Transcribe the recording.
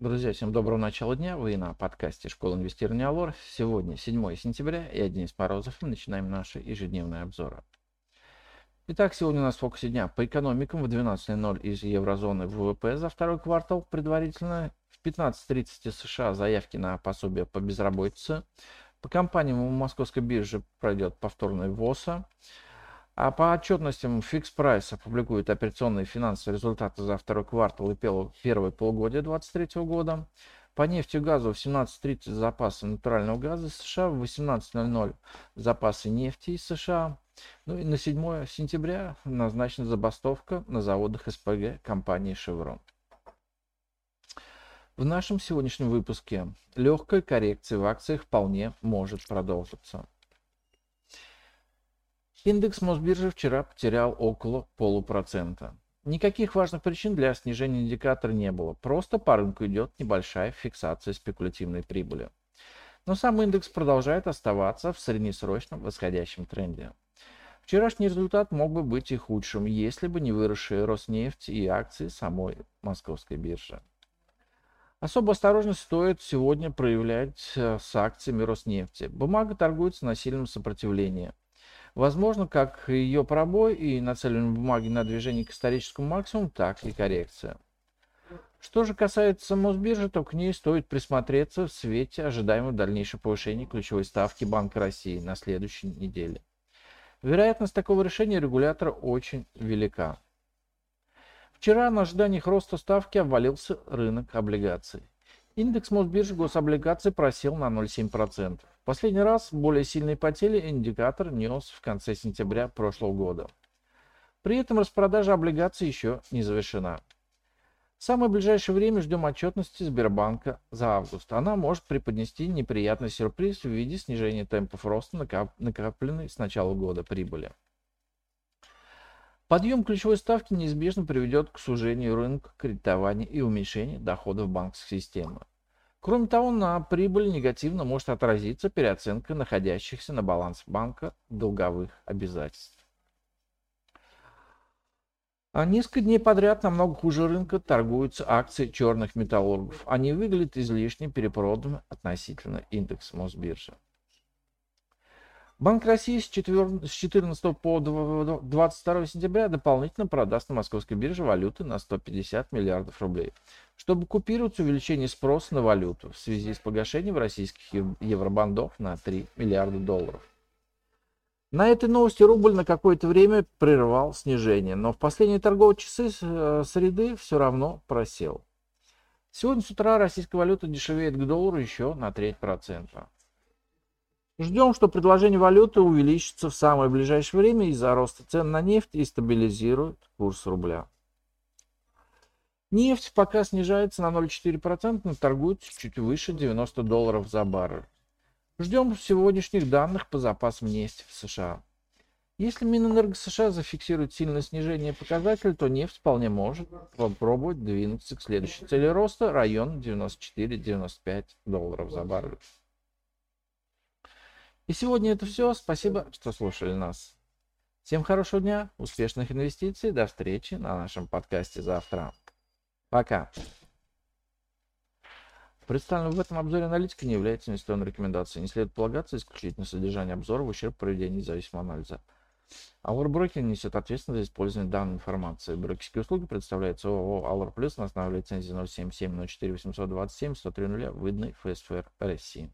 Друзья, всем доброго начала дня. Вы на подкасте Школа инвестирования Алор. Сегодня 7 сентября. Я Денис Морозов. И начинаем наши ежедневные обзоры. Итак, сегодня у нас в фокусе дня по экономикам в 12.00 из еврозоны ВВП за второй квартал предварительно. В 15.30 США заявки на пособие по безработице. По компаниям у Московской биржи пройдет повторный ВОСа. А по отчетностям Fix Price опубликует операционные финансовые результаты за второй квартал и первое полугодие 2023 года. По нефти и газу в 17.30 запасы натурального газа США, в 18.00 запасы нефти из США. Ну и на 7 сентября назначена забастовка на заводах СПГ компании Chevron. В нашем сегодняшнем выпуске легкая коррекция в акциях вполне может продолжиться. Индекс Мосбиржи вчера потерял около полупроцента. Никаких важных причин для снижения индикатора не было, просто по рынку идет небольшая фиксация спекулятивной прибыли. Но сам индекс продолжает оставаться в среднесрочном восходящем тренде. Вчерашний результат мог бы быть и худшим, если бы не выросшие Роснефть и акции самой московской биржи. Особо осторожность стоит сегодня проявлять э, с акциями Роснефти. Бумага торгуется на сильном сопротивлении – Возможно, как ее пробой и нацеленные бумаги на движение к историческому максимуму, так и коррекция. Что же касается Мосбиржи, то к ней стоит присмотреться в свете ожидаемого дальнейшего повышения ключевой ставки Банка России на следующей неделе. Вероятность такого решения регулятора очень велика. Вчера на ожиданиях роста ставки обвалился рынок облигаций. Индекс Мосбиржи гособлигаций просел на 0,7%. Последний раз более сильные потери индикатор нес в конце сентября прошлого года. При этом распродажа облигаций еще не завершена. В самое ближайшее время ждем отчетности Сбербанка за август. Она может преподнести неприятный сюрприз в виде снижения темпов роста накопленной с начала года прибыли. Подъем ключевой ставки неизбежно приведет к сужению рынка кредитования и уменьшению доходов банковской системы. Кроме того, на прибыль негативно может отразиться переоценка находящихся на баланс банка долговых обязательств. А несколько дней подряд намного хуже рынка торгуются акции черных металлургов. Они выглядят излишне перепроданными относительно индекса Мосбиржи. Банк России с 14 по 22 сентября дополнительно продаст на московской бирже валюты на 150 миллиардов рублей, чтобы купировать увеличение спроса на валюту в связи с погашением российских евробандов на 3 миллиарда долларов. На этой новости рубль на какое-то время прервал снижение, но в последние торговые часы э, среды все равно просел. Сегодня с утра российская валюта дешевеет к доллару еще на треть процента. Ждем, что предложение валюты увеличится в самое ближайшее время из-за роста цен на нефть и стабилизирует курс рубля. Нефть пока снижается на 0,4%, но торгуется чуть выше 90 долларов за баррель. Ждем сегодняшних данных по запасам нефти в США. Если Минэнерго США зафиксирует сильное снижение показателя, то нефть вполне может попробовать двинуться к следующей цели роста, район 94-95 долларов за баррель. И сегодня это все. Спасибо, что слушали нас. Всем хорошего дня, успешных инвестиций. До встречи на нашем подкасте завтра. Пока. Представленная в этом обзоре аналитика не является инвестиционной рекомендацией. Не следует полагаться исключительно содержание обзора в ущерб проведению независимого анализа. Our Broker несет ответственность за использование данной информации. Брокерские услуги предоставляются ООО Our Plus на основе лицензии 077 04 827 103 выданной ФСФР России.